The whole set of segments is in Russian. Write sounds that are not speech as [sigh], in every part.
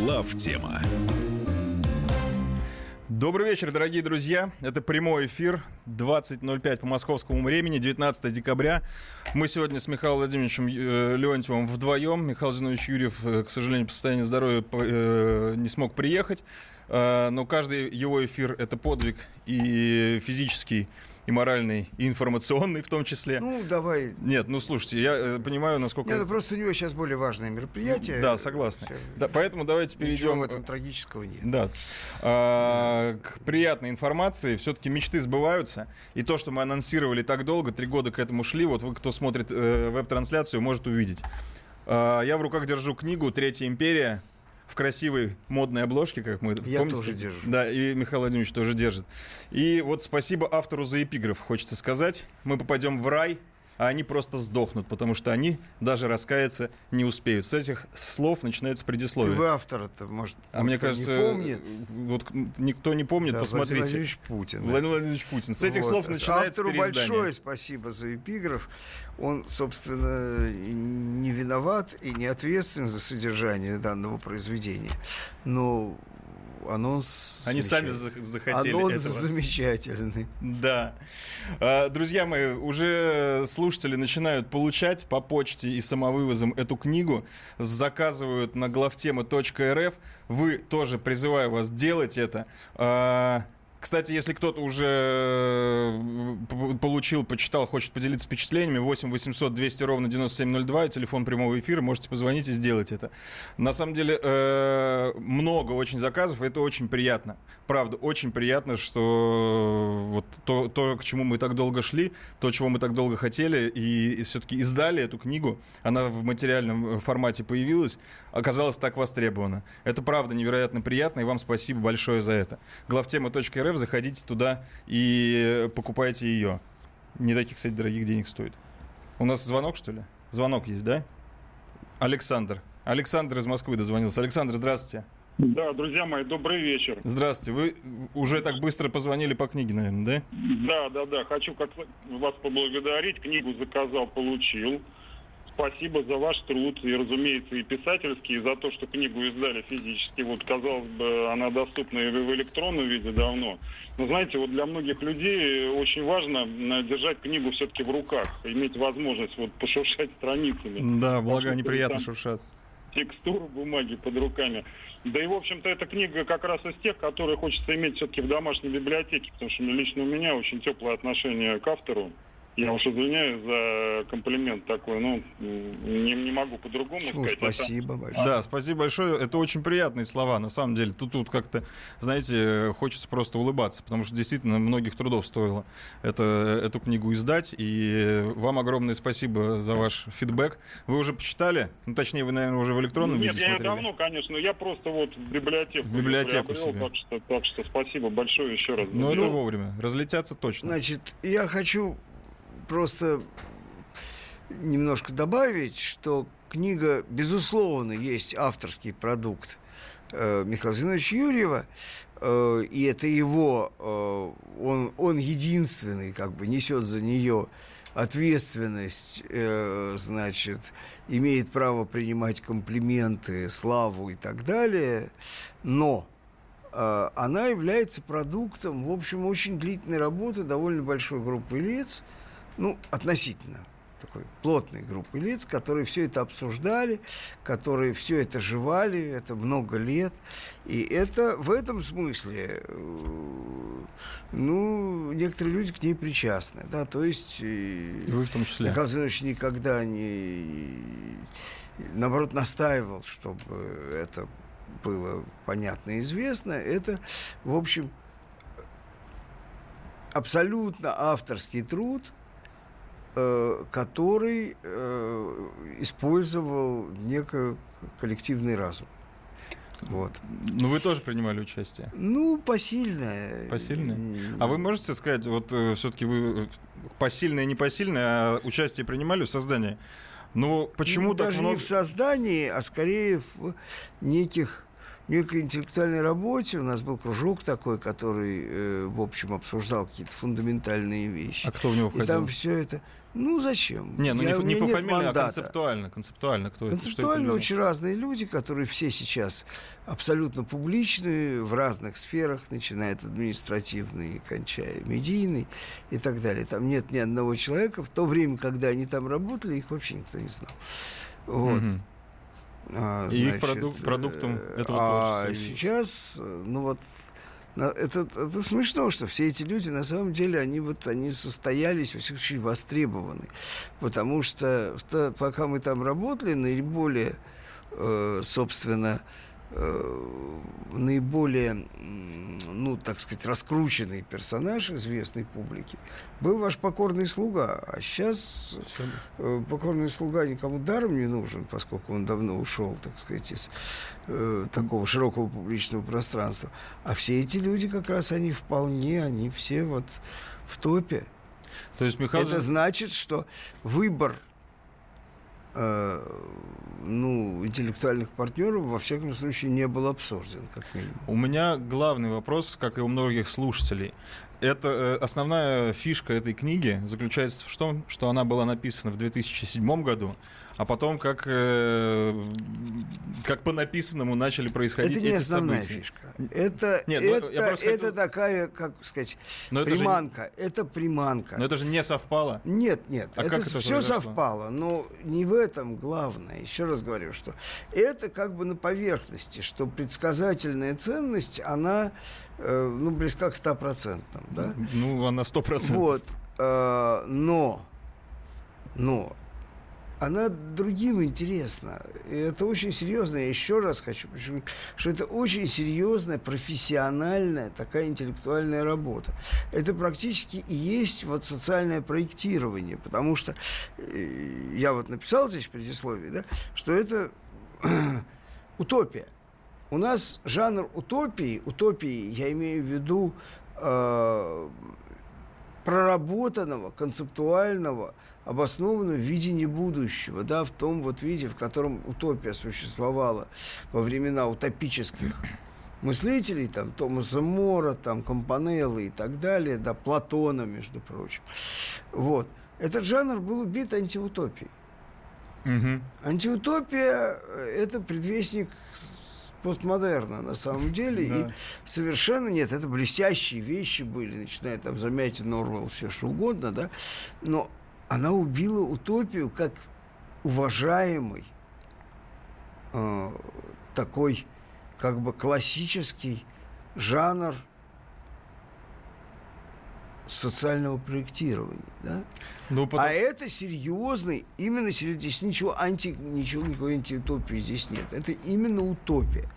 Глав тема. Добрый вечер, дорогие друзья. Это прямой эфир, 20.05 по московскому времени, 19 декабря. Мы сегодня с Михаилом Владимировичем э, Леонтьевым вдвоем. Михаил Зинович Юрьев, э, к сожалению, по состоянию здоровья э, не смог приехать. Но каждый его эфир – это подвиг и физический, и моральный, и информационный в том числе. Ну, давай. Нет, ну слушайте, я э, понимаю, насколько... Нет, ну просто у него сейчас более важное мероприятие. Да, согласен. Всё. Да, поэтому давайте перейдем... Ничего в этом трагического нет. Да. А, к приятной информации. Все-таки мечты сбываются. И то, что мы анонсировали так долго, три года к этому шли, вот вы, кто смотрит э, веб-трансляцию, может увидеть. А, я в руках держу книгу «Третья империя», в красивой модной обложке, как мы Я помните? тоже держу. Да, и Михаил Владимирович тоже держит. И вот спасибо автору за эпиграф, хочется сказать. Мы попадем в рай, а они просто сдохнут, потому что они даже раскаяться не успеют. С этих слов начинается Ты предисловие. бы автора-то, может, А мне кажется, не помнит. вот никто не помнит, Да, посмотрите. Владимир Владимирович Путин. Владимир Владимирович Путин. С этих Вот. слов начинается Автору переиздание. большое спасибо за эпиграф. Он, собственно, не виноват и не ответственен за содержание данного произведения. Но анонс... Они сами захотели Анонс этого. замечательный. Да. А, Друзья мои, уже слушатели начинают получать по почте и самовывозом эту книгу, заказывают на главтема.рф. Вы тоже призываю вас делать это. Кстати, если кто-то уже э, получил, почитал, хочет поделиться впечатлениями, 8 800 200 ровно 9702, телефон прямого эфира, можете позвонить и сделать это. На самом деле, э, много очень заказов, и это очень приятно. Правда, очень приятно, что вот то, то, к чему мы так долго шли, то, чего мы так долго хотели, и, все-таки издали эту книгу, она в материальном формате появилась, оказалась так востребована. Это правда невероятно приятно, и вам спасибо большое за это. Главтема.рф, заходите туда и покупайте ее. Не таких, кстати, дорогих денег стоит. У нас звонок, что ли? Звонок есть, да? Александр. Александр из Москвы дозвонился. Александр, здравствуйте. Да, друзья мои, добрый вечер. Здравствуйте. Вы уже так быстро позвонили по книге, наверное, да? Да, да, да, хочу как вас поблагодарить. Книгу заказал, получил. Спасибо за ваш труд, и, разумеется, и писательский, и за то, что книгу издали физически. Вот, казалось бы, она доступна и в электронном виде давно. Но, знаете, вот для многих людей очень важно э, держать книгу все-таки в руках, иметь возможность вот пошуршать страницами. Да, благо они приятно шуршат. текстуру бумаги под руками. Да и, в общем-то, эта книга как раз из тех, которые хочется иметь все-таки в домашней библиотеке, потому что лично у меня очень теплое отношение к автору. Я уж извиняюсь за комплимент такой, ну, не, не могу по-другому Почему? сказать. Это- Спасибо большое. Да, спасибо большое. Это очень приятные слова, на самом деле. Тут, тут как-то, знаете, хочется просто улыбаться, потому что действительно многих трудов стоило это, эту книгу издать. И вам огромное спасибо за ваш фидбэк. Вы уже почитали? Ну, точнее, вы, наверное, уже в электронном Нет, виде я смотрели. давно, конечно, я просто вот в библиотеку, В библиотеку приобрел, себе. так что, так что спасибо большое еще раз. Ну, это вовремя. Разлетятся точно. Значит, я хочу просто немножко добавить, что книга, безусловно, есть авторский продукт э, Михаила Зиновича Юрьева, э, и это его, э, он, он единственный, как бы, несет за нее ответственность, значит, имеет право принимать комплименты, славу и так далее, но она является продуктом, в общем, очень длительной работы довольно большой группы лиц, ну, относительно такой плотной группы лиц, которые все это обсуждали, которые все это жевали, это много лет. И это в этом смысле, э, ну, некоторые люди к ней причастны, да, то есть... э, И вы в том числе. Михаил Зинович никогда не, наоборот, настаивал, чтобы это было понятно и известно. Это, в общем, абсолютно авторский труд, который э, использовал некий коллективный разум. Вот. Ну, вы тоже принимали участие. Ну, посильное. Посильное? А вы можете сказать, вот все-таки вы э, посильное, не посильное, а участие принимали в создании? Ну, почему Ну, так даже много... не в создании, а скорее в неких некой интеллектуальной работе. У нас был кружок такой, который, э, в общем, обсуждал какие-то фундаментальные вещи. А кто в него входил? И там все это... Ну, зачем? Не, ну Я- не, не по фамилии, а мандата. концептуально. Концептуально кто это? Это Концептуально было? очень разные люди, которые все сейчас абсолютно публичные в разных сферах, начиная от административной, кончая медийной и так далее. Там нет ни одного человека. В то время, когда они там работали, их вообще никто не знал. Вот. Мгм. А, И их продук- продуктом э, этого А творчества сейчас, э, ну вот, это, это смешно, что все эти люди, на самом деле, они вот, они состоялись, во всяком случае, востребованы. Потому что пока мы там работали, наиболее, э, собственно, наиболее, м, ну, так сказать, раскрученный персонаж известной публики был ваш покорный слуга. А сейчас. Э, покорный слуга никому даром не нужен, поскольку он давно ушел, так сказать, из э, такого широкого публичного пространства. А все эти люди как раз они вполне, они все вот в топе. То есть Михаил... Это значит, что выбор э, ну, интеллектуальных партнеров, во всяком случае, не был обсужден, как минимум. У меня главный вопрос, как и у многих слушателей. Это э, основная фишка этой книги заключается в том, что она была написана в 2007 году, а потом как э, как по написанному начали происходить Это не эти основная события. фишка. Это, Нет, ну, это, я просто это хотел- такая, как сказать, Но это же- приманка. Это приманка. Но это же не совпало. Нет, нет, А это, как это все произошло? совпало, но не в этом главное. Еще раз говорю, что это как бы на поверхности, что предсказательная ценность, она э, ну, близка к 100%. Да? Ну, она сто процентов. Вот, э, но, но она другим интересна. И это очень серьезно. Я еще раз хочу подчеркнуть, что это очень серьезная, профессиональная такая интеллектуальная работа. Это практически и есть вот социальное проектирование, потому что э, я вот написал здесь в предисловии, да, что это [clears throat] утопия. У нас жанр утопии, утопии я имею в виду э, проработанного, концептуального, обоснованного видения будущего, да, в том вот виде, в котором утопия существовала во времена утопических мыслителей, там, Томаса Мора, там, Компанеллы и так далее, да, Платона, между прочим. Вот. Этот жанр был убит антиутопией. Мгм. Антиутопия – это предвестник постмодерна на самом деле. Да. И совершенно нет, это блестящие вещи были, начиная там заметить Норвелл, все что угодно, да. Но она убила утопию как уважаемый э, такой как бы классический жанр социального проектирования, да? Ну, потом- А это серьезный, именно здесь ничего анти, ничего никакой антиутопии здесь нет. Это именно утопия.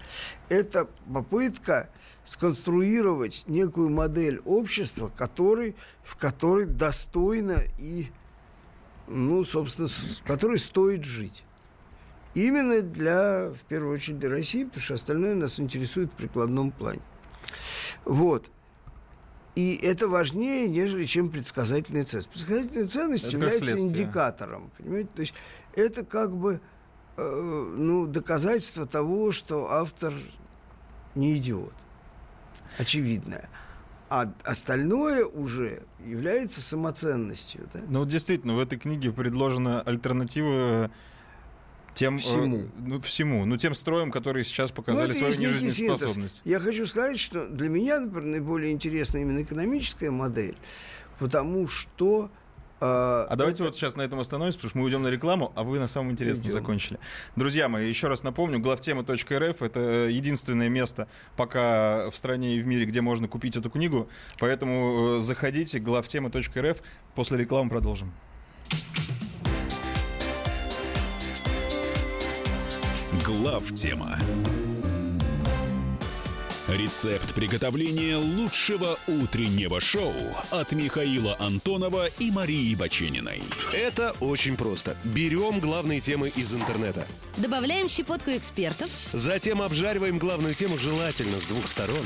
Это попытка сконструировать некую модель общества, который, в которой достойно и, ну, собственно, с которой стоит жить. Именно для, в первую очередь, для России, потому что остальное нас интересует в прикладном плане. Вот. И это важнее, нежели чем предсказательная ценность. Предсказательная ценность Это является индикатором. Понимаете? То есть это как бы э, ну, доказательство того, что автор не идиот. Очевидное. А остальное уже является самоценностью. Да? Ну, действительно, в этой книге предложена альтернатива тем... э, Всему. ну, всему. Ну, тем строям, которые сейчас Ну, показали это свою нежизнеспособность. Я хочу сказать, что для меня, например, наиболее интересна именно экономическая модель, потому что... э, А давайте это- вот сейчас на этом остановимся, потому что мы уйдем на рекламу, а вы на самом интересном Идем. закончили. Друзья мои, еще раз напомню, главтема.рф — это единственное место пока в стране и в мире, где можно купить эту книгу, поэтому э, заходите, главтема.рф, после рекламы продолжим. Глав тема. Рецепт приготовления лучшего утреннего шоу от Михаила Антонова и Марии Бачениной. Это очень просто. Берем главные темы из интернета. Добавляем щепотку экспертов Затем обжариваем главную тему желательно с двух сторон.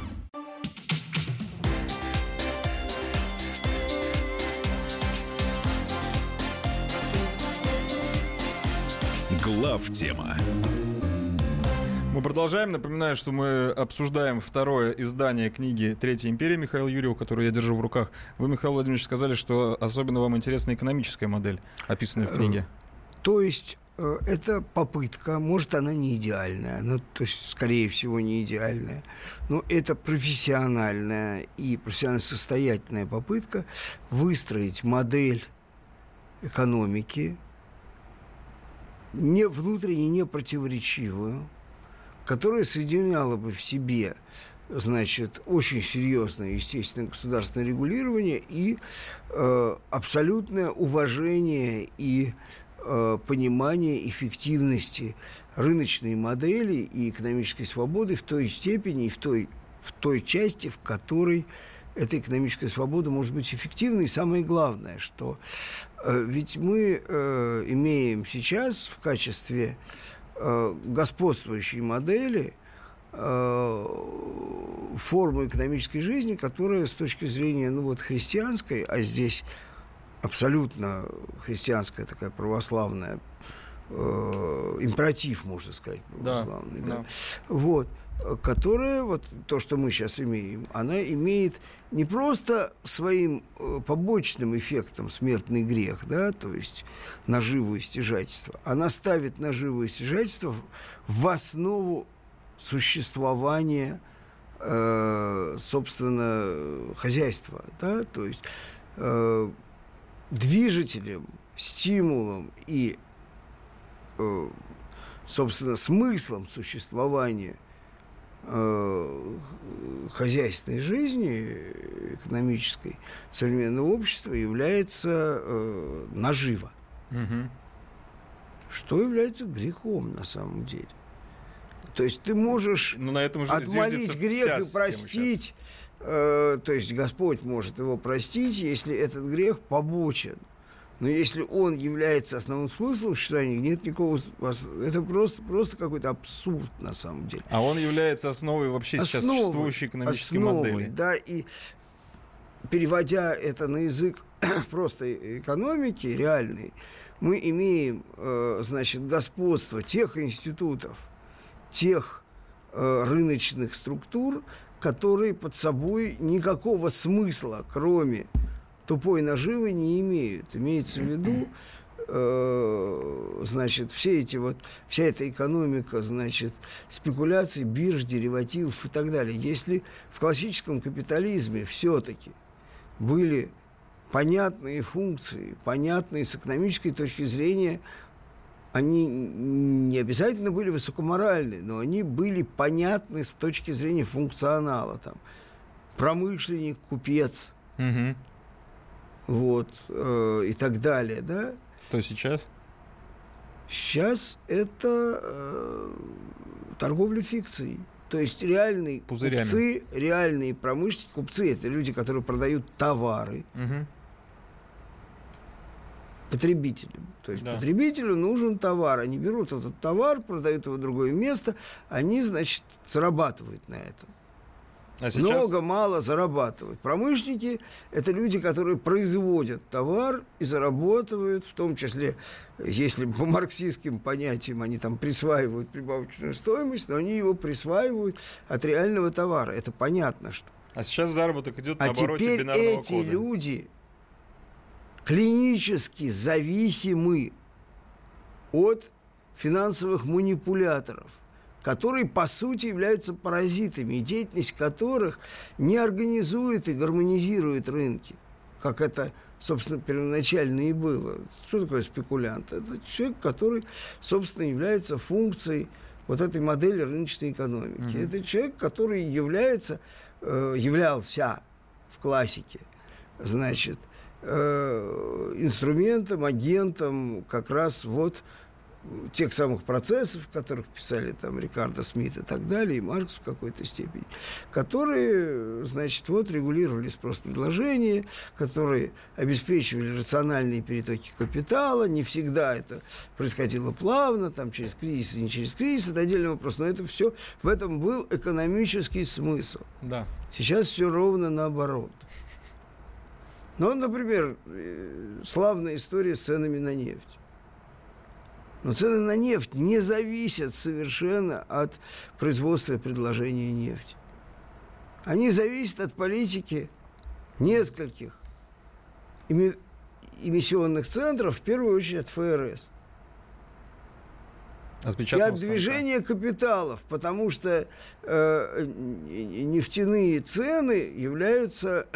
Глав тема. Мы продолжаем. Напоминаю, что мы обсуждаем второе издание книги «Третья империя» Михаила Юрьева, которую я держу в руках. Вы, Михаил Владимирович, сказали, что особенно вам интересна экономическая модель, описанная в книге. То есть э, это попытка, может, она не идеальная, ну, то есть, скорее всего, не идеальная, но это профессиональная и профессионально состоятельная попытка выстроить модель экономики, не внутренне не противоречивую, которая соединяла бы в себе значит, очень серьезное, естественно, государственное регулирование и э, абсолютное уважение и э, понимание эффективности рыночной модели и экономической свободы в той степени и в той, в той части, в которой эта экономическая свобода может быть эффективной. И самое главное, что э, ведь мы э, имеем сейчас в качестве э, господствующей модели э, форму экономической жизни, которая с точки зрения ну, вот, христианской, а здесь абсолютно христианская такая православная э, императив, можно сказать, православный. Да, да. Да. Вот которая, вот то, что мы сейчас имеем, она имеет не просто своим э, побочным эффектом смертный грех, да, то есть наживу и стяжательство, она ставит наживу и стяжательство в основу существования, э, собственно, хозяйства, да, то есть э, движителем, стимулом и, собственно, смыслом существования – Э, хозяйственной жизни, экономической современного общества является э, нажива. Угу. Что является грехом на самом деле. То есть ты можешь Но ну, на этом отмолить грех и простить, э, то есть Господь может его простить, если этот грех побочен но если он является основным смыслом существования, нет никакого... Это просто, просто какой-то абсурд на самом деле. А он является основой вообще основой, сейчас существующей экономической основой, модели. Да, и переводя это на язык [clears throat] просто экономики реальной, мы имеем, э, значит, господство тех институтов, тех э, рыночных структур, которые под собой никакого смысла, кроме тупой наживы не имеют. Имеется в виду, э, значит, все эти вот, вся эта экономика, значит, спекуляций, бирж, деривативов и так далее. Если в классическом капитализме все-таки были понятные функции, понятные с экономической точки зрения, они не обязательно были высокоморальны, но они были понятны с точки зрения функционала. Там, промышленник, купец, угу вот, э, и так далее, да. То сейчас? Сейчас это э, торговля фикцией. То есть реальные Пузырями. купцы, реальные промышленники, купцы это люди, которые продают товары угу. потребителям. То есть да. потребителю нужен товар. Они берут этот товар, продают его в другое место, они, значит, зарабатывают на этом. А сейчас... Много, мало зарабатывают. Промышленники – это люди, которые производят товар и зарабатывают, в том числе, если по марксистским понятиям они там присваивают прибавочную стоимость, но они его присваивают от реального товара. Это понятно, что. А сейчас заработок идет а на обороте теперь бинарного эти кода. люди клинически зависимы от финансовых манипуляторов которые, по сути, являются паразитами, и деятельность которых не организует и гармонизирует рынки, как это, собственно, первоначально и было. Что такое спекулянт? Это человек, который, собственно, является функцией вот этой модели рыночной экономики. Mm-hmm. Это человек, который является, э, являлся в классике, значит, э, инструментом, агентом как раз вот тех самых процессов, в которых писали там Рикардо Смит и так далее, и Маркс в какой-то степени, которые, значит, вот регулировали спрос-предложение, которые обеспечивали рациональные перетоки капитала, не всегда это происходило плавно, там через кризис и не через кризис, это отдельный вопрос, но это все, в этом был экономический смысл. Да. Сейчас все ровно наоборот. Ну, например, э, славная история с ценами на нефть. Но цены на нефть не зависят совершенно от производства и предложения нефти. Они зависят от политики нескольких эмиссионных центров, в первую очередь от ФРС. И от движения капиталов, потому что э, нефтяные цены являются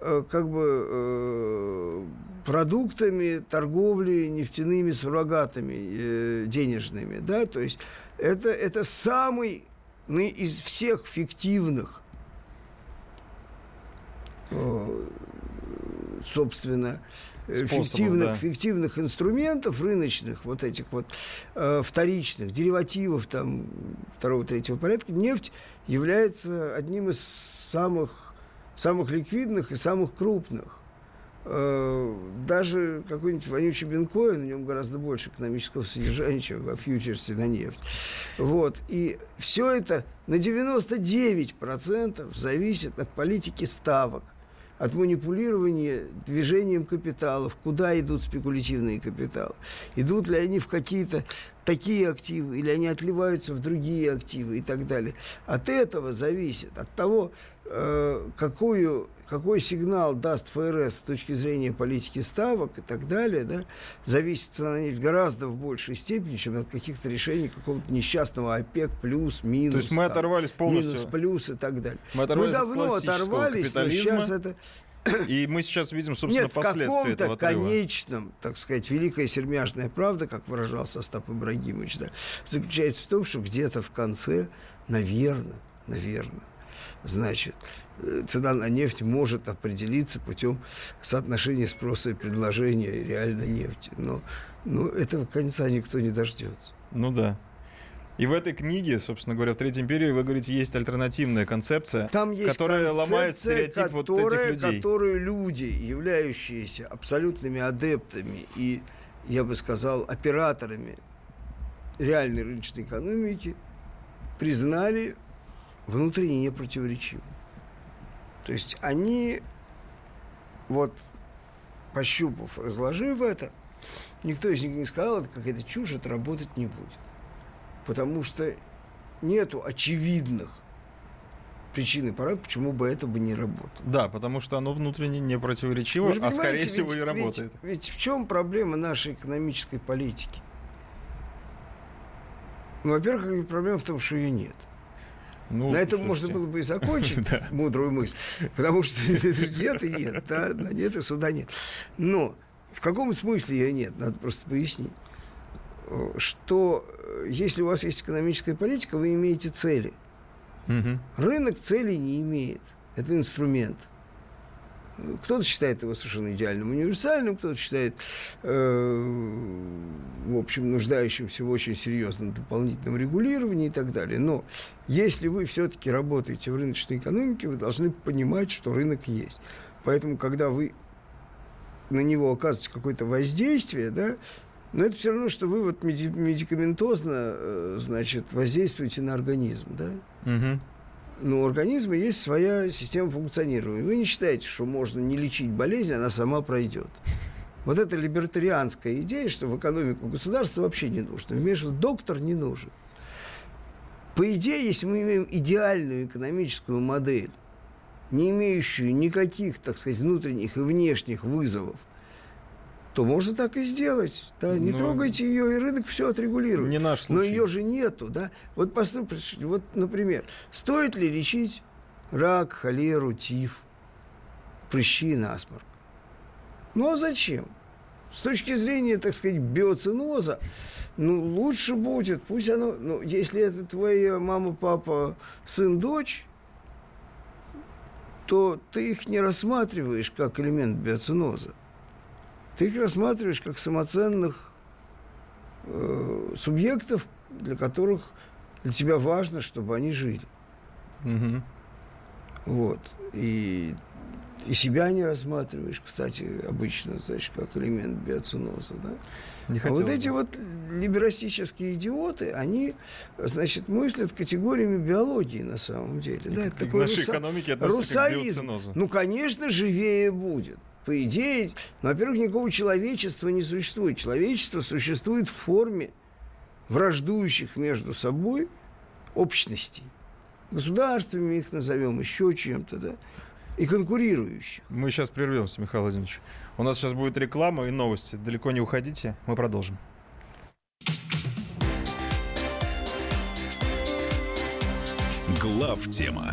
как бы э, продуктами торговли нефтяными суррогатами э, денежными, да, то есть это, это самый ну, из всех фиктивных э, собственно, Способов, фиктивных, да. фиктивных инструментов рыночных, вот этих вот э, вторичных, деривативов там второго, третьего порядка, нефть является одним из самых самых ликвидных и самых крупных. Э, даже какой-нибудь вонючий бинкоин, в нем гораздо больше экономического содержания, чем во фьючерсе на нефть. Вот. И все это на 99% зависит от политики ставок от манипулирования движением капиталов, куда идут спекулятивные капиталы. Идут ли они в какие-то такие активы, или они отливаются в другие активы и так далее. От этого зависит, от того, э, какую, какой сигнал даст ФРС с точки зрения политики ставок и так далее, да, зависит цена нефти гораздо в большей степени, чем от каких-то решений какого-то несчастного ОПЕК плюс, минус. То есть мы оторвались полностью. Минус, плюс и так далее. Мы, оторвались мы давно от оторвались, но сейчас это и мы сейчас видим, собственно, Нет, последствия этого отрыва. конечном, так сказать, великая сермяжная правда, как выражался Остап Ибрагимович, да, заключается в том, что где-то в конце, наверное, наверное, значит, э, цена на нефть может определиться путем соотношения спроса и предложения реальной нефти. Но, но этого конца никто не дождется. Ну да. И в этой книге, собственно говоря, в Третьей империи, вы говорите, есть альтернативная концепция, Там есть которая ломает стереотип которая, вот этих людей. Которые люди, являющиеся абсолютными адептами и, я бы сказал, операторами реальной рыночной экономики, признали внутренне непротиворечивым. То есть они, вот пощупав, разложив это, никто из них не сказал, это какая-то чушь, это работать не будет потому что нету очевидных причин и порад, почему бы это бы не работало. Да, потому что оно внутренне не противоречиво, а скорее всего ведь, и работает. Ведь, ведь в чем проблема нашей экономической политики? Ну, во-первых, проблема в том, что ее нет. Ну, На этом слушайте. можно было бы и закончить [laughs] мудрую мысль, потому что [laughs] нет и нет, да, нет и суда нет. Но в каком смысле ее нет, надо просто пояснить что э, если у вас есть экономическая политика, вы имеете цели. Угу. Рынок целей не имеет. Это инструмент. Кто-то считает его совершенно идеальным, универсальным, кто-то считает, э, в общем, нуждающимся в очень серьезном дополнительном регулировании и так далее. Но если вы все-таки работаете в рыночной экономике, вы должны понимать, что рынок есть. Поэтому, когда вы на него оказываете какое-то воздействие, да, но это все равно, что вы вот медикаментозно, э, значит, воздействуете на организм, да? Угу. Но у организма есть своя система функционирования. Вы не считаете, что можно не лечить болезнь, она сама пройдет. Вот эта либертарианская идея, что в экономику государства вообще не нужно. Вмешиваться доктор не нужен. По идее, если мы имеем идеальную экономическую модель, не имеющую никаких, так сказать, внутренних и внешних вызовов, то можно так и сделать. Да, не Но... Ну, трогайте ее, и рынок все отрегулирует. Не наш случай. Но ее же нету, да. Вот, послушайте, вот, например, стоит ли лечить рак, холеру, тиф, прыщи и насморк? Ну, а зачем? С точки зрения, так сказать, биоциноза, ну, лучше будет, пусть оно, ну, если это твоя мама, папа, сын, дочь, то ты их не рассматриваешь как элемент биоциноза ты их рассматриваешь как самоценных э, субъектов, для которых для тебя важно, чтобы они жили. Мгм. Вот. И, и себя не рассматриваешь, кстати, обычно, значит, как элемент биоциноза, да? Не А вот эти бы. вот либерастические идиоты, они, значит, мыслят категориями биологии на самом деле. И да, это такой нашей руса- экономике относятся как к биоцинозу. Ну, конечно, живее будет. По идее, ну, во-первых, никакого человечества не существует. Человечество существует в форме враждующих между собой общностей. Государствами их назовем, еще чем-то, да, и конкурирующих. Мы сейчас прервемся, Михаил Владимирович. У нас сейчас будет реклама и новости. Далеко не уходите, мы продолжим. Глав тема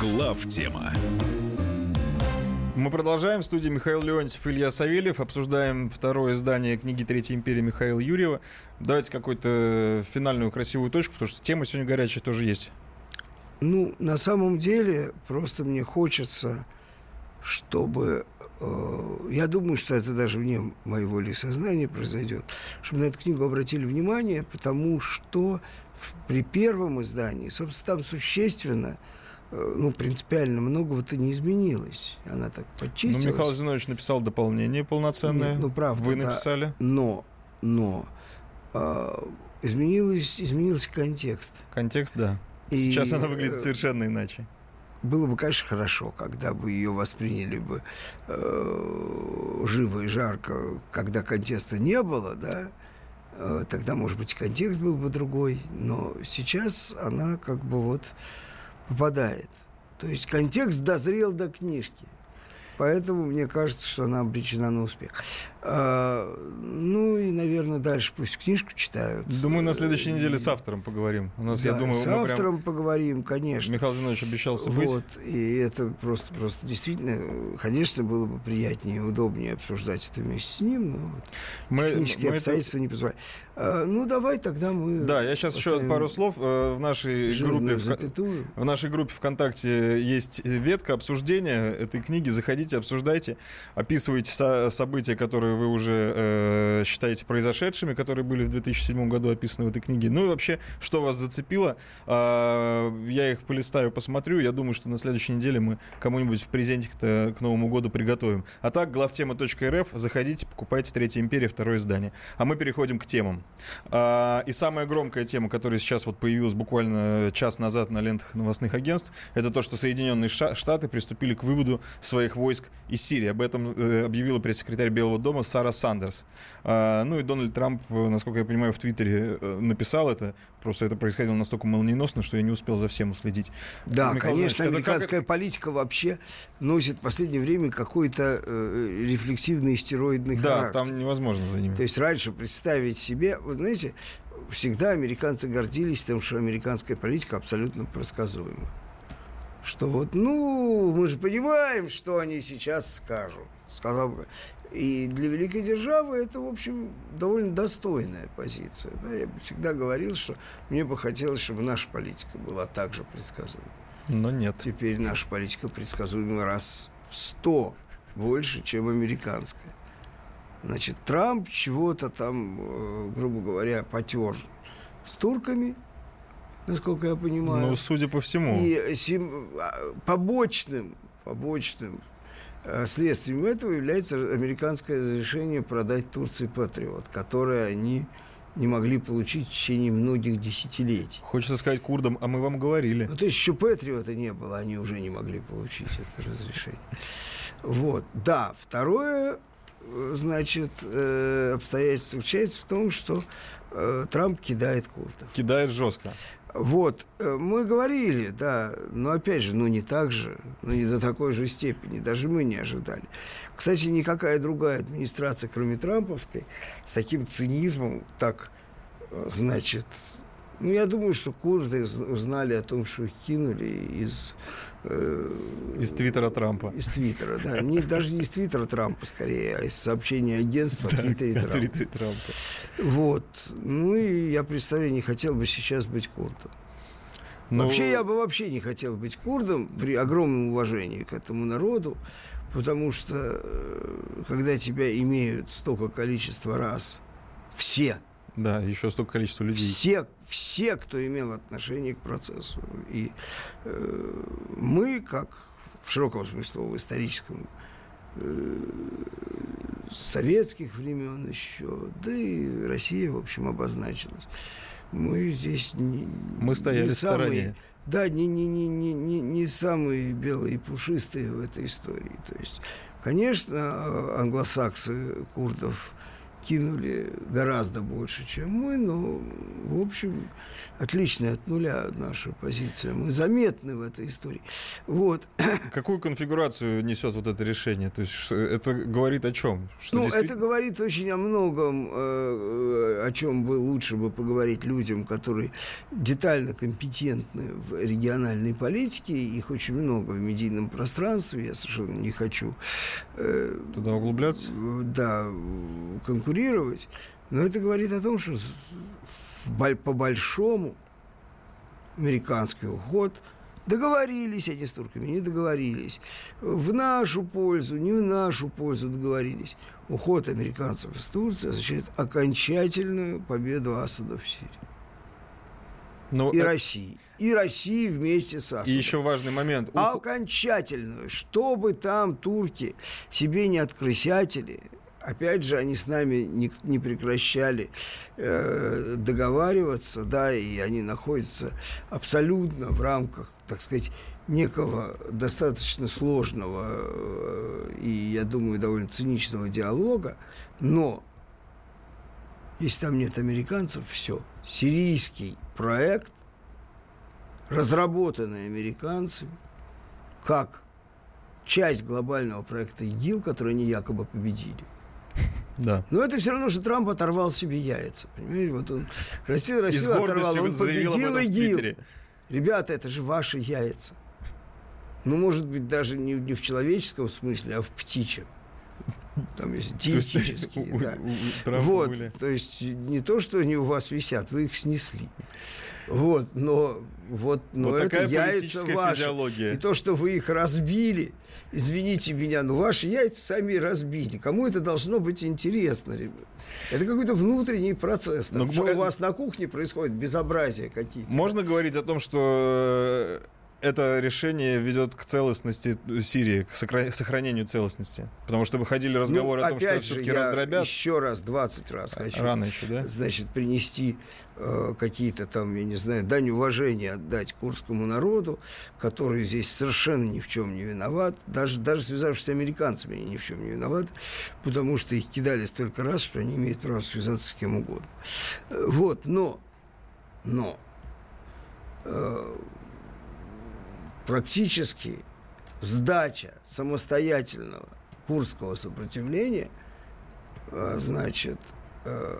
Глав тема Мы продолжаем. В студии Михаил Леонтьев, Илья Савельев. Обсуждаем второе издание книги «Третья империя» Михаила Юрьева. Давайте какую-то финальную красивую точку, потому что тема сегодня горячая тоже есть. Ну, на самом деле, просто мне хочется, чтобы... э, я думаю, что это даже вне моего ли сознания произойдет, чтобы на эту книгу обратили внимание, потому что в- при первом издании, собственно, там существенно, э, ну, принципиально многого-то не изменилось. Она так Ну, подчистилась. Михаил Зинович написал дополнение полноценное. Нет, ну, правда, Вы да. написали. Но, но э, изменилось, изменился контекст. Контекст, да. И, Сейчас она выглядит э, совершенно иначе. Было бы, конечно, хорошо, когда бы ее восприняли бы э, живо и жарко, когда контекста не было, да, э, тогда, может быть, контекст был бы другой, но сейчас она как бы вот попадает. То есть контекст дозрел до книжки. Поэтому мне кажется, что она обречена на успех. А, ну и, наверное, дальше пусть книжку читают. Думаю, на следующей неделе с автором поговорим. У нас, я Да, думаю, с мы прям... автором поговорим, конечно. Михаил Зинович обещался быть. Вот, и это просто, просто действительно, конечно, было бы приятнее и удобнее обсуждать это вместе с ним, но вот Мы- технические мы это- обстоятельства не позволяют. А, ну, давай тогда мы... Да, я сейчас еще пару слов. Э, В нашей группе... в- запятую. В нашей группе ВКонтакте есть ветка обсуждения этой книги. Заходите, обсуждайте, описывайте со- события, которые вы уже э, считаете произошедшими, которые были в 2007 году описаны в этой книге. Ну и вообще, что вас зацепило. А, я их полистаю, посмотрю. Я думаю, что на следующей неделе мы кому-нибудь в презентик-то к Новому году приготовим. А так, главтема.рф, заходите, покупайте «Третья империя», второе издание. А мы переходим к темам. А, и самая громкая тема, которая сейчас вот появилась буквально час назад на лентах новостных агентств, это то, что Соединенные Штаты приступили к выводу своих войск из Сирии. Об этом э, объявила пресс-секретарь Белого дома Сара Сандерс. А, ну и Дональд Трамп, э, насколько я понимаю, в Твиттере э, написал это. Просто это происходило настолько молниеносно, что я не успел за всем уследить. Да, Михаил конечно, Иванович, это как американская политика вообще носит в последнее время какой-то э, рефлексивный стероидный Да, характер. там невозможно за ними. То есть раньше представить себе, вы знаете, всегда американцы гордились тем, что американская политика абсолютно предсказуема. Что вот, ну, мы же понимаем, что они сейчас скажут. Сказал бы. И для великой державы это, в общем, довольно достойная позиция. Да, я всегда говорил, что мне бы хотелось, чтобы наша политика была также предсказуема. Но нет. Теперь наша политика предсказуема раз в сто больше, чем американская. Значит, Трамп чего-то там, э, грубо говоря, потер с турками, насколько я понимаю. Ну, судя по всему. И а, побочным, побочным следствием этого является американское разрешение продать Турции Патриот, которое они не могли получить в течение многих десятилетий. Хочется сказать курдам, а мы вам говорили. Ну, то есть еще Патриота не было, они уже не могли получить это разрешение. Вот. Да, второе, э, значит, э, обстоятельство заключается в том, что э, Трамп кидает курдов. Кидает жестко. Вот, э, мы говорили, да, но опять же, ну не так же, ну не до такой же степени, даже мы не ожидали. Кстати, никакая другая администрация, кроме Трамповской, с таким цинизмом, так, э, значит, ну я думаю, что курды уз- узнали о том, что их кинули из... э, Из твиттера Трампа. Из твиттера, да. Не, даже не из твиттера Трампа, скорее, а из сообщения агентства о твиттере Трампа. твиттере Трампа. Вот. Ну и я, представляю, не хотел бы сейчас быть курдом. Ну, Вообще я бы вообще не хотел быть курдом при огромном уважении к этому народу, потому что э, когда тебя имеют столько количества раз, все, Да, еще столько количества людей. все, все, кто имел отношение к процессу, и э, мы, как в широком смысле слова, историческом, э, советских времен еще, да и Россия, в общем, обозначилась. Мы здесь не, Мы стояли не в стороне. да, не, не, не, не, не, не самые белые и пушистые в этой истории. То есть, конечно, англосаксы курдов кинули гораздо больше, чем мы, но, в общем, отличная от нуля наша позиция. Мы заметны в этой истории. Вот. [coughs] Какую конфигурацию несет вот это решение? То есть это говорит о чем? Что ну, действительно- это говорит очень о многом, э, э, о чем бы лучше бы поговорить людям, которые детально компетентны в региональной политике. Их очень много в медийном пространстве. Я совершенно не хочу э, Туда углубляться? да, э, конкурировать. Но это говорит о том, что с- в боль- по большому американский уход договорились они с турками, не договорились. В нашу пользу, не в нашу пользу договорились. Уход американцев из Турции означает окончательную победу Асада в Сирии. Ну, И э- России. И России вместе с Асадом. и еще важный момент. А Ух- окончательную, чтобы там турки себе не открысятели, опять же, они с нами не, не прекращали э, договариваться, да, и они находятся абсолютно в рамках, так сказать, некого достаточно сложного э, и, я думаю, довольно циничного диалога, но если там нет американцев, все. Сирийский проект, разработанный американцами, как часть глобального проекта ИГИЛ, который они якобы победили. Да. Но это все равно, что Трамп оторвал себе яйца. Понимаете, вот он растил, растил, оторвал, он победил ИГИЛ. Ребята, это же ваши яйца. Ну, может быть, даже не, не в человеческом смысле, а в птичьем. Там [laughs] есть диетические, у- да. у- у Трампа Вот, были. то есть не то, что они у вас висят, вы их снесли. Вот, но вот, но Вот это такая яйца ваши. физиология. И то, что вы их разбили, извините меня, но ваши яйца сами разбили. Кому это должно быть интересно, ребят? Это какой-то внутренний процесс. Но Там, что э- у вас на кухне происходит безобразия какие-то. Можно говорить о том, что э, это решение ведет к целостности Сирии, к сохра- сохранению целостности? Потому что выходили разговоры Ну, о том, что все-таки я раздробят. еще раз, 20 раз хочу Рано еще, да? значит, принести э, какие-то там, я не знаю, дань уважения отдать курскому народу, который здесь совершенно ни в чем не виноват, даже, даже связавшись с американцами, они ни в чем не виноваты, потому что их кидали столько раз, что они имеют право связаться с кем угодно. Э, Вот, но, но э, практически сдача самостоятельного курского сопротивления, а, значит, э,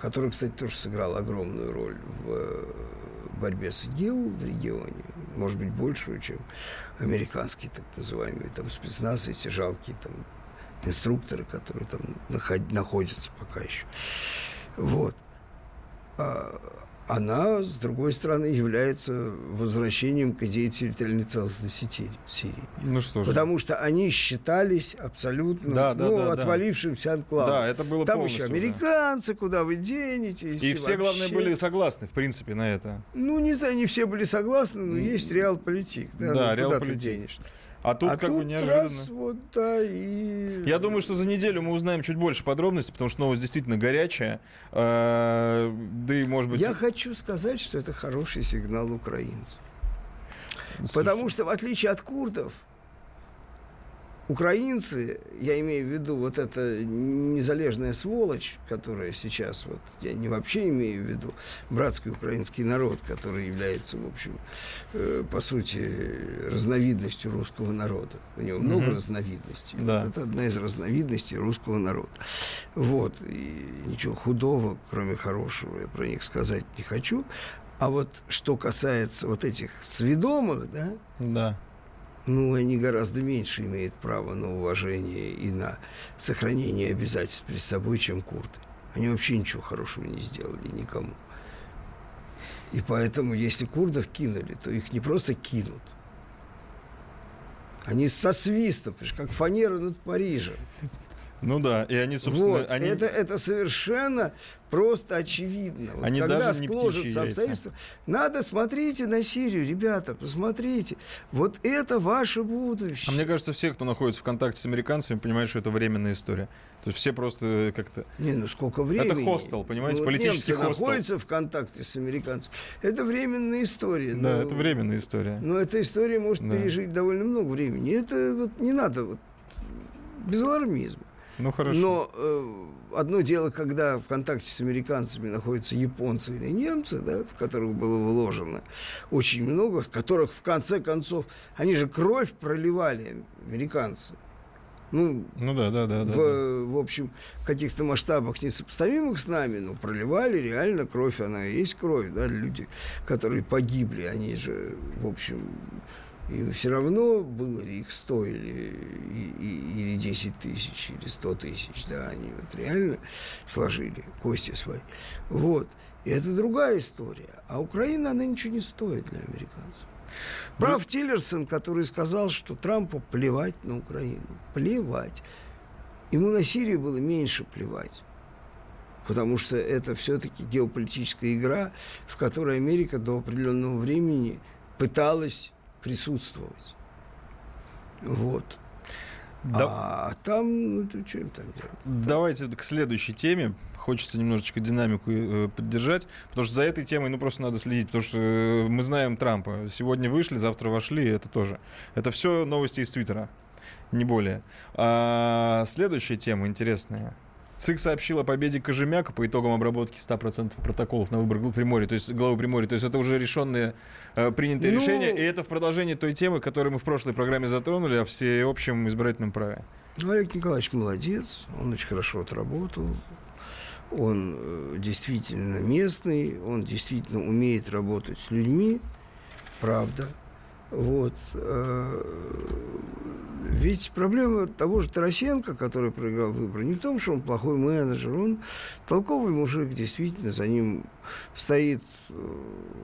который, кстати, тоже сыграл огромную роль в э, борьбе с ИГИЛ в регионе, может быть, большую, чем американские так называемые там спецназ, эти жалкие там инструкторы, которые там наход- находятся пока еще. Вот. Она, с другой стороны, является возвращением к идее территориальной целостности Сирии. Сирии. Ну что ж. Потому что они считались абсолютно Да, да, ну, да, да. отвалившимся анклавом. Да, это было Там еще уже. американцы, куда вы денетесь. И все, главное, вообще. были согласны, в принципе, на это. Ну, не знаю, не все были согласны, но есть реал-политик. Да, Да, ну, куда ты реал-политик. А тут а как тут бы неожиданно. раз вот, да, и... Я думаю, что за неделю мы узнаем чуть больше подробностей, потому что новость действительно горячая. Э, Да и, может быть... Я хочу сказать, что это хороший сигнал украинцам. Слушай, Потому что, в отличие от курдов, Украинцы, я имею в виду вот эта незалежная сволочь, которая сейчас, вот я не вообще имею в виду братский украинский народ, который является, в общем, э, по сути, разновидностью русского народа. У него много Мгм. разновидностей. Да. Вот это одна из разновидностей русского народа. Вот. И ничего худого, кроме хорошего, я про них сказать не хочу. А вот что касается вот этих сведомых, да, Да. Ну, они гораздо меньше имеют право на уважение и на сохранение обязательств перед собой, чем курды. Они вообще ничего хорошего не сделали никому. И поэтому, если курдов кинули, то их не просто кинут. Они со свистом, как фанера над Парижем. Ну да, и они, собственно, Вот, они... это, это совершенно просто очевидно. Вот Они когда даже не сложатся обстоятельства, надо смотрите на Сирию, ребята, посмотрите. Вот это ваше будущее. А мне кажется, все, кто находится в контакте с американцами, понимают, что это временная история. То есть все просто как-то... Не, ну сколько времени. хостел, понимаете, Ну, вот политический немцы хостел. находятся в контакте с американцами. Это временная история. Да, но- это временная история. Но эта история может Да. пережить довольно много времени. Это вот не надо вот без алармизма. Ну хорошо. Но э, одно дело, когда в контакте с американцами находятся японцы или немцы, да, в которых было вложено очень много, в которых в конце концов они же кровь проливали американцы. Ну, Ну да, да, да, в, да. в общем, каких-то масштабах несопоставимых с нами, но проливали реально кровь, она есть кровь, да, люди, которые погибли, они же, в общем, им все равно было ли их 100 или, и- и- или 10 тысяч, или 100 тысяч, да, они вот реально сложили кости свои. Вот. И это другая история. А Украина, она ничего не стоит для американцев. Прав Тиллерсон, который сказал, что Трампу плевать на Украину. Плевать. Ему на Сирию было меньше плевать. Потому что это все-таки геополитическая игра, в которой Америка до определенного времени пыталась присутствовать. Вот. Да- А там, ну, что им там делать? Давайте к следующей теме. Хочется немножечко динамику э, поддержать, потому что за этой темой, ну, просто надо следить, потому что э, мы знаем Трампа. Сегодня вышли, завтра вошли, это тоже. Это все новости из Твиттера, не более. А следующая тема интересная. ЦИК сообщил о победе Кожемяка по итогам обработки 100% протоколов на выбор главы Приморья, то есть главы Приморья. То есть это уже решенные, э, принятые Ну- решения, и это в продолжении той темы, которую мы в прошлой программе затронули, о всеобщем избирательном праве. Ну, Олег Николаевич молодец, он очень хорошо отработал. Он э, действительно местный, он действительно умеет работать с людьми, правда. Вот. Ведь проблема того же Тарасенко, который проиграл выборы, не в том, что он плохой менеджер, он толковый мужик, действительно, за ним стоит э,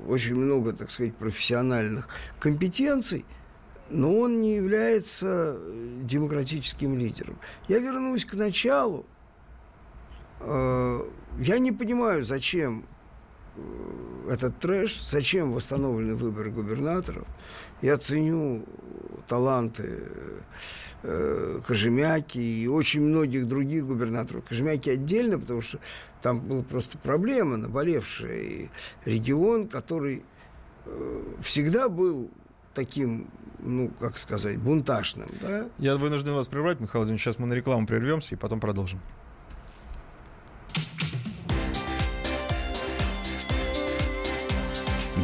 очень много, так сказать, профессиональных компетенций, но он не является э, демократическим лидером. Я вернусь к началу. Э, Я не понимаю, зачем этот трэш, зачем восстановлены выборы губернаторов. Я ценю таланты э, Кожемяки и очень многих других губернаторов. Кожемяки отдельно, потому что там была просто проблема наболевшая. И регион, который э, всегда был таким, ну, как сказать, бунтажным, да? Я вынужден вас прервать, Михаил Владимирович. Сейчас мы на рекламу прервемся и потом продолжим.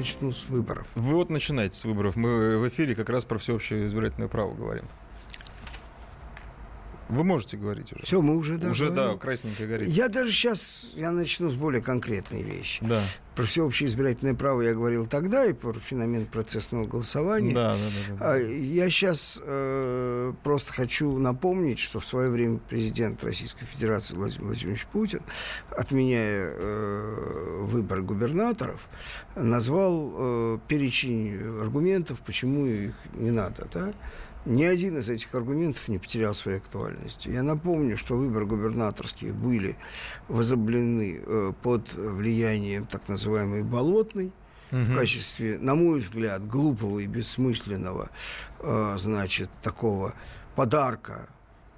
Начну с выборов. Вы вот начинаете с выборов. Мы в эфире как раз про всеобщее избирательное право говорим. Вы можете говорить уже. Все, мы уже да, уже, да, говорим. красненькое горит. Я даже сейчас, я начну с более конкретной вещи. Да. Про всеобщее избирательное право я говорил тогда, и про феномен процессного голосования. Да, да, да, да. А Я сейчас э, просто хочу напомнить, что в свое время президент Российской Федерации Владимир Владимирович Путин, отменяя э, выборы губернаторов, назвал э, перечень аргументов, почему их не надо. Да? Ни один из этих аргументов не потерял своей актуальности. Я напомню, что выборы губернаторские были возоблены э, под влиянием так называемой «болотной», в качестве, на мой взгляд, глупого и бессмысленного, э, значит, такого подарка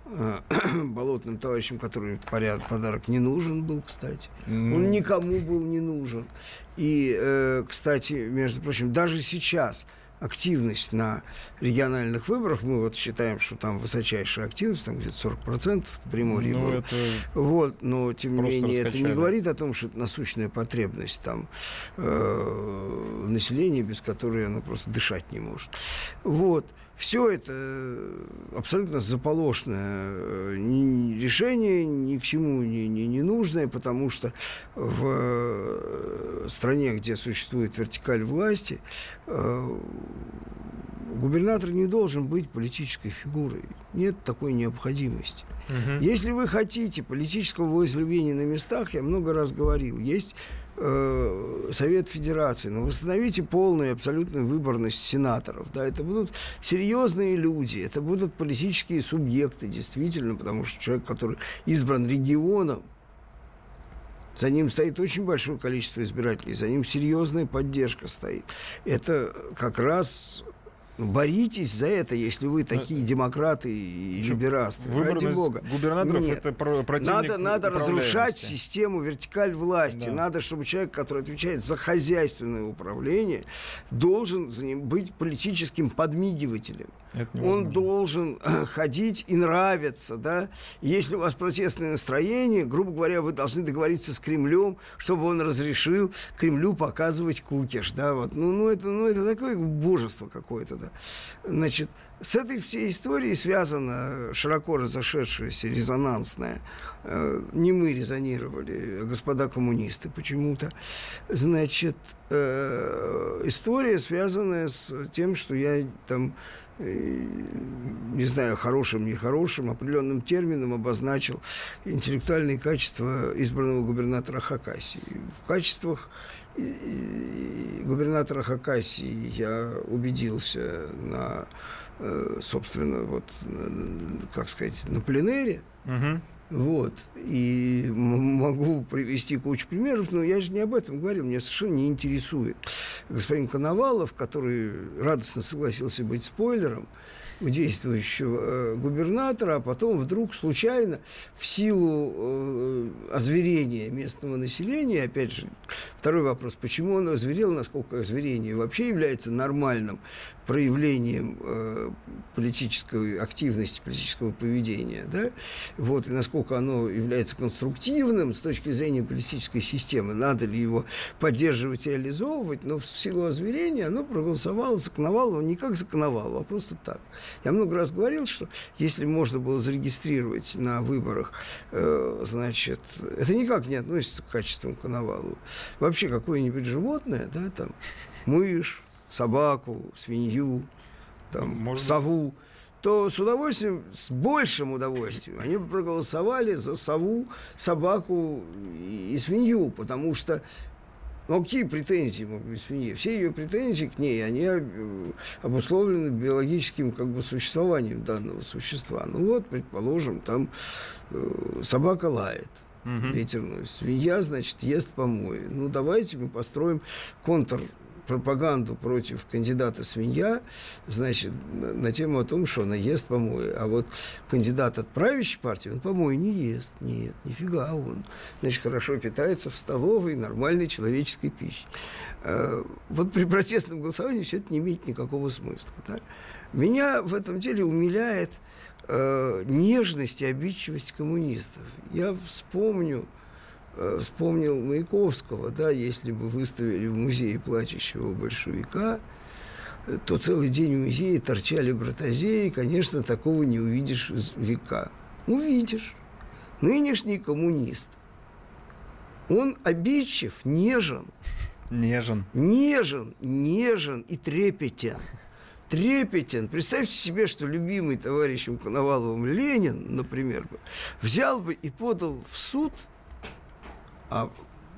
э, [clears throat] болотным товарищам, который поряд, подарок не нужен был, кстати. Он никому был не нужен. И, э, кстати, между прочим, даже сейчас активность на региональных выборах, мы вот считаем, что там высочайшая активность, там где-то 40% в Приморье Ну, было. это Вот, но тем не менее это раскачали. не говорит о том, что это насущная потребность там э, населения, без которой оно просто дышать не может. Вот. Все это э, абсолютно заполошное э, ни- решение, ни к чему не, не, не нужное, потому что в э, стране, где существует вертикаль власти, губернатор не должен быть политической фигурой. Нет такой необходимости. Если вы хотите политического волеизъявления на местах, я много раз говорил, есть э, Совет Федерации, но восстановите полную и абсолютную выборность сенаторов. Да, это будут серьезные люди, это будут политические субъекты, действительно, потому что человек, который избран регионом, за ним стоит очень большое количество избирателей, за ним серьезная поддержка стоит. Это как раз ну, боритесь за это, если вы такие демократы и Чё, либерасты. Ради бога. губернаторов Нет. это про- противник Надо, надо разрушать систему вертикаль власти. Да. Надо, чтобы человек, который отвечает за хозяйственное управление, должен быть политическим подмигивателем. Он должен э, ходить и нравиться, да. Если у вас протестное настроение, грубо говоря, вы должны договориться с Кремлем, чтобы он разрешил Кремлю показывать кукиш, да, вот. Ну, ну это, ну это такое божество какое-то, да. Значит, с этой всей историей связано широко разошедшееся резонансное. э, не мы резонировали, а господа коммунисты почему-то. Значит, э, история, связанная с тем, что я там э, не знаю, хорошим, нехорошим, определенным термином обозначил интеллектуальные качества избранного губернатора Хакасии. В качествах губернатора Хакасии я убедился на, э, собственно, вот, на- как сказать, на пленэре. Мгм. Вот. И могу привести кучу примеров, но я же не об этом говорил, меня совершенно не интересует. Господин Коновалов, который радостно согласился быть спойлером у действующего э, губернатора, а потом вдруг случайно в силу э, озверения местного населения, опять же, второй вопрос, почему он озверел, насколько озверение вообще является нормальным проявлением э, политической активности, политического поведения, да, вот, и насколько оно является конструктивным с точки зрения политической системы, надо ли его поддерживать реализовывать, но в силу озверения оно проголосовало за Коновалова не как за Коновалова, а просто так. Я много раз говорил, что если можно было зарегистрировать на выборах, э, значит, это никак не относится к качествам Коновалова. Вообще какое-нибудь животное, да, там, мышь, собаку, свинью, там, Может сову, то с удовольствием, с большим удовольствием они бы проголосовали за сову, собаку и, свинью, потому что ну, какие претензии могут быть свинье? Все ее претензии к ней, они э, обусловлены биологическим как бы существованием данного существа. Ну вот, предположим, там э, собака лает ветерную. Свинья, значит, ест помои. Ну, давайте мы построим контр пропаганду против кандидата свинья, значит, на, на тему о том, что она ест помои. А вот кандидат от правящей партии, он помои не ест. Нет, нифига он. Значит, хорошо питается в столовой нормальной человеческой пищей. Э, Вот при протестном голосовании все это не имеет никакого смысла. да. Меня в этом деле умиляет э, нежность и обидчивость коммунистов. Я вспомню, вспомнил Маяковского, да, если бы выставили в музее плачущего большевика, э, то целый день в музее торчали братозеи, конечно, такого не увидишь из века. Увидишь. Нынешний коммунист, он обидчив, нежен, Нежен. нежен, нежен и трепетен. Трепетен. Представьте себе, что любимый товарищем Коноваловым Ленин, например, взял бы и подал в суд, а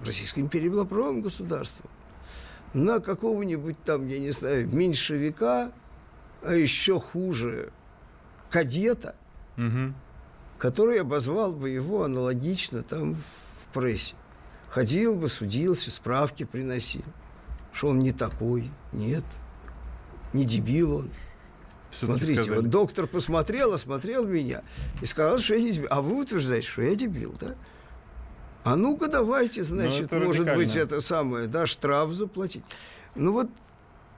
Российская империя была правым государством, на какого-нибудь там, я не знаю, меньшевика, а еще хуже, кадета, Мгм. который обозвал бы его аналогично там в прессе. Ходил бы, судился, справки приносил. Что он не такой. Нет. Не дебил он. Смотрите, сказали. вот доктор посмотрел, осмотрел меня и сказал, что я не дебил. А вы утверждаете, что я дебил, да? А ну-ка давайте, значит, Ну, может быть, радикально. это самое, да, штраф заплатить. Ну вот,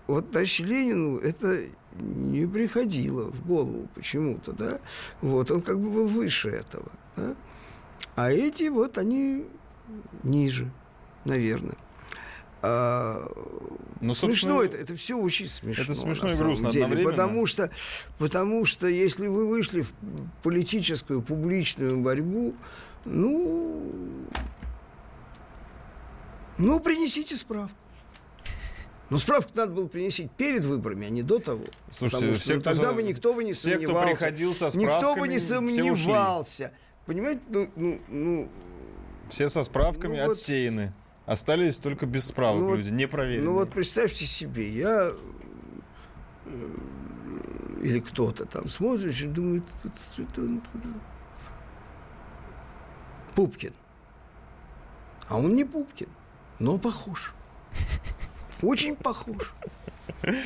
вот товарищу Ленину это не приходило в голову почему-то, да? Вот, он как бы был выше этого, да? А эти вот, они ниже, наверное. А, Ну, смешно это, это все очень смешно. это смешно и грустно деле, одновременно. Потому что, потому что если вы вышли в политическую, публичную борьбу, ну, ну, принесите справку. Ну, справку надо было принести перед выборами, а не до того. Слушайте, что, все, ну, кто тогда бы никто бы не все, кто сомневался. приходил со Никто бы не сомневался. Понимаете, ну, ну, ну, Все со справками Ну, вот- отсеяны. Остались только без справок Ну, вот- люди, не проверенные. Ну вот представьте себе, я э, или кто-то там смотрит и думает, вот это он, это Пупкин. А он не Пупкин, но похож. [laughs] Очень похож.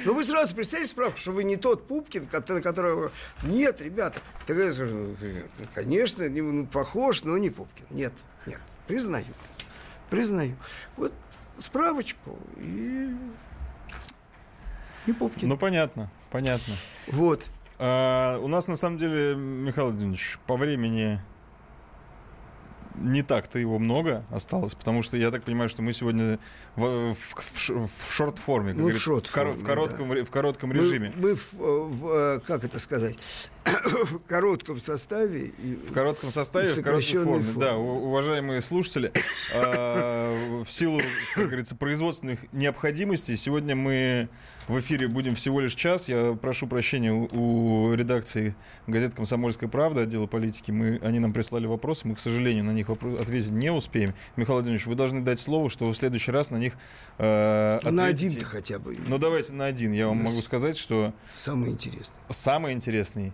Но вы сразу представьте справку, что вы не тот Пупкин, кото- которого... Нет, ребята. Тогда я скажу, ну, конечно, не- ну, похож, но не Пупкин. Нет, нет, признаю. Признаю. Вот справочку и... Не Пупкин. Ну, понятно, понятно. Вот. А, у нас, на самом деле, Михаил Владимирович, по времени не так-то его много осталось, потому что я так понимаю, что мы сегодня в, в- в в шорт-форме, Ну, в говорится, в, кор- в коротком, ре- в коротком режиме. Мы, мы в, в, э, как это сказать, [coughs] в коротком составе. В коротком составе, В в короткой форме. форме. Да, уважаемые слушатели, а, в силу, как говорится, производственных необходимостей, сегодня мы в эфире будем всего лишь час. Я прошу прощения у, у редакции газет «Комсомольская правда», отдела политики. Мы, они нам прислали вопросы, мы, к сожалению, на них ответить не успеем. Михаил Владимирович, вы должны дать слово, что вы в следующий раз на них э, на ответите. один-то хотя бы. Ну, давайте на один. Я вам могу сказать, что Самое интересное. самый интересный.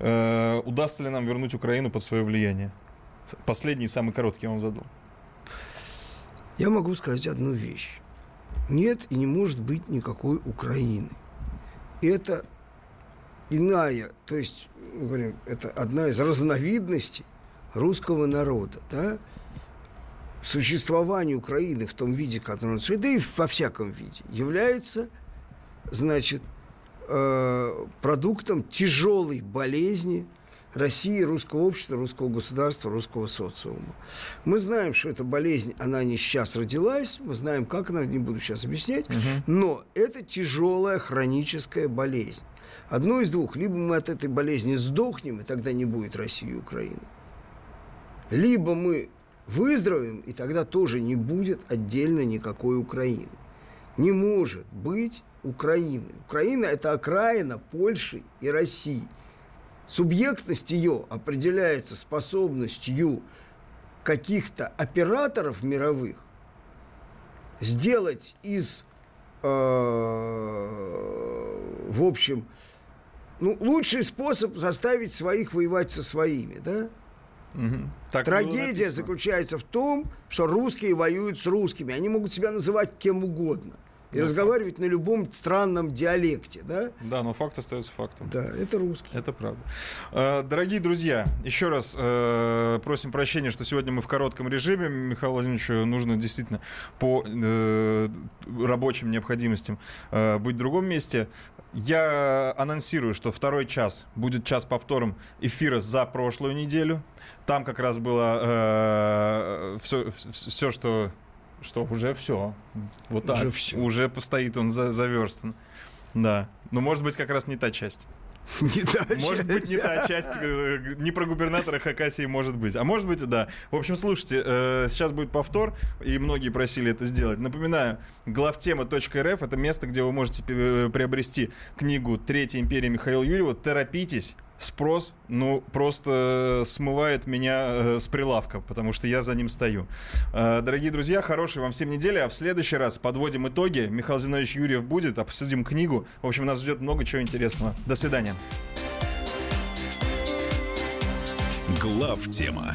Э, удастся ли нам вернуть Украину под свое влияние? Последний, самый короткий я вам задал. Я могу сказать одну вещь. Нет и не может быть никакой Украины. Это иная, то есть, говорим, это одна из разновидностей русского народа, да? Существование Украины в том виде, который он да и во всяком виде, является, значит, э, продуктом тяжелой болезни России, русского общества, русского государства, русского социума. Мы знаем, что эта болезнь, она не сейчас родилась, мы знаем, как она, не буду сейчас объяснять, но это тяжелая хроническая болезнь. Одно из двух. Либо мы от этой болезни сдохнем, и тогда не будет России и Украины. Либо мы выздоровеем, и тогда тоже не будет отдельно никакой Украины. Не может быть Украины. Украина – это окраина Польши и России. Субъектность ее определяется способностью каких-то операторов мировых сделать из, э, в общем, ну, лучший способ заставить своих воевать со своими, да? Мгм. Так Трагедия заключается в том, что русские воюют с русскими. Они могут себя называть кем угодно. И разговаривать на любом странном диалекте, да? Да, но факт остается фактом. Да, это русские. Это правда. Э, Дорогие друзья, еще раз э, просим прощения, что сегодня мы в коротком режиме. Михаилу Владимировичу нужно действительно по э, рабочим необходимостям э, быть в другом месте. Я анонсирую, что второй час будет час повтором эфира за прошлую неделю. Там как раз было все, все, что что уже все. Вот так. Уже всё. Уже стоит он за, заверстан. Да. Но может быть как раз не та часть. [laughs] Не та Может быть, не часть. та [laughs] часть, э, не про губернатора Хакасии может быть. А может быть, да. В общем, слушайте, э, сейчас будет повтор, и многие просили это сделать. Напоминаю, главтема.рф — это место, где вы можете э, приобрести книгу «Третья империя» Михаила Юрьева. Торопитесь, спрос, ну, просто смывает меня э, с прилавка, потому что я за ним стою. Э, дорогие друзья, хорошей вам всем недели, а в следующий раз подводим итоги. Михаил Зинович Юрьев будет, обсудим книгу. В общем, нас ждет много чего интересного. До свидания. Глав тема.